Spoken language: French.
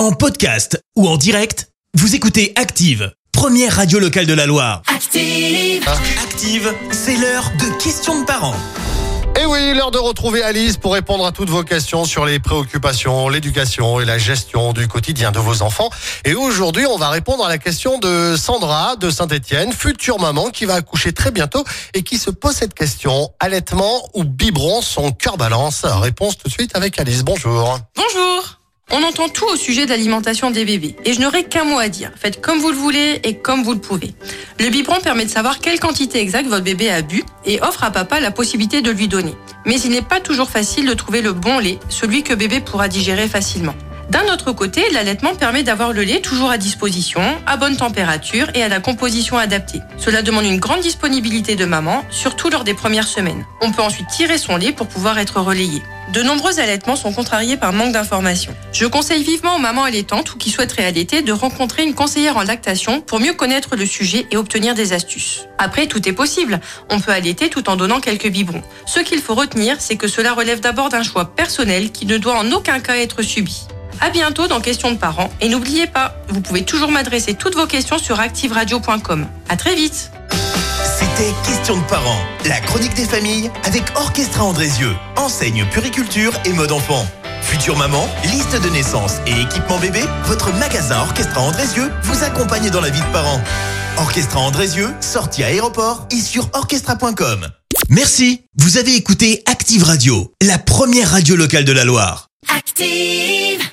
En podcast ou en direct, vous écoutez Active, première radio locale de la Loire. Active. Active, c'est l'heure de questions de parents. Et oui, l'heure de retrouver Alice pour répondre à toutes vos questions sur les préoccupations, l'éducation et la gestion du quotidien de vos enfants. Et aujourd'hui, on va répondre à la question de Sandra de Saint-Etienne, future maman qui va accoucher très bientôt et qui se pose cette question. Allaitement ou biberon, son cœur balance Réponse tout de suite avec Alice. Bonjour. Bonjour on entend tout au sujet de l'alimentation des bébés et je n'aurai qu'un mot à dire. Faites comme vous le voulez et comme vous le pouvez. Le biberon permet de savoir quelle quantité exacte votre bébé a bu et offre à papa la possibilité de lui donner. Mais il n'est pas toujours facile de trouver le bon lait, celui que bébé pourra digérer facilement. D'un autre côté, l'allaitement permet d'avoir le lait toujours à disposition, à bonne température et à la composition adaptée. Cela demande une grande disponibilité de maman, surtout lors des premières semaines. On peut ensuite tirer son lait pour pouvoir être relayé. De nombreux allaitements sont contrariés par manque d'informations. Je conseille vivement aux mamans allaitantes ou qui souhaiteraient allaiter de rencontrer une conseillère en lactation pour mieux connaître le sujet et obtenir des astuces. Après, tout est possible. On peut allaiter tout en donnant quelques biberons. Ce qu'il faut retenir, c'est que cela relève d'abord d'un choix personnel qui ne doit en aucun cas être subi. À bientôt dans Questions de parents et n'oubliez pas, vous pouvez toujours m'adresser toutes vos questions sur activeradio.com. À très vite. C'était Questions de parents, la chronique des familles avec Orchestra Andrézieux, enseigne puriculture et mode enfant. Future maman, liste de naissance et équipement bébé, votre magasin Orchestra Andrézieux vous accompagne dans la vie de parents. Orchestra Andrézieux, sortie à aéroport et sur orchestra.com. Merci, vous avez écouté Active Radio, la première radio locale de la Loire. Active.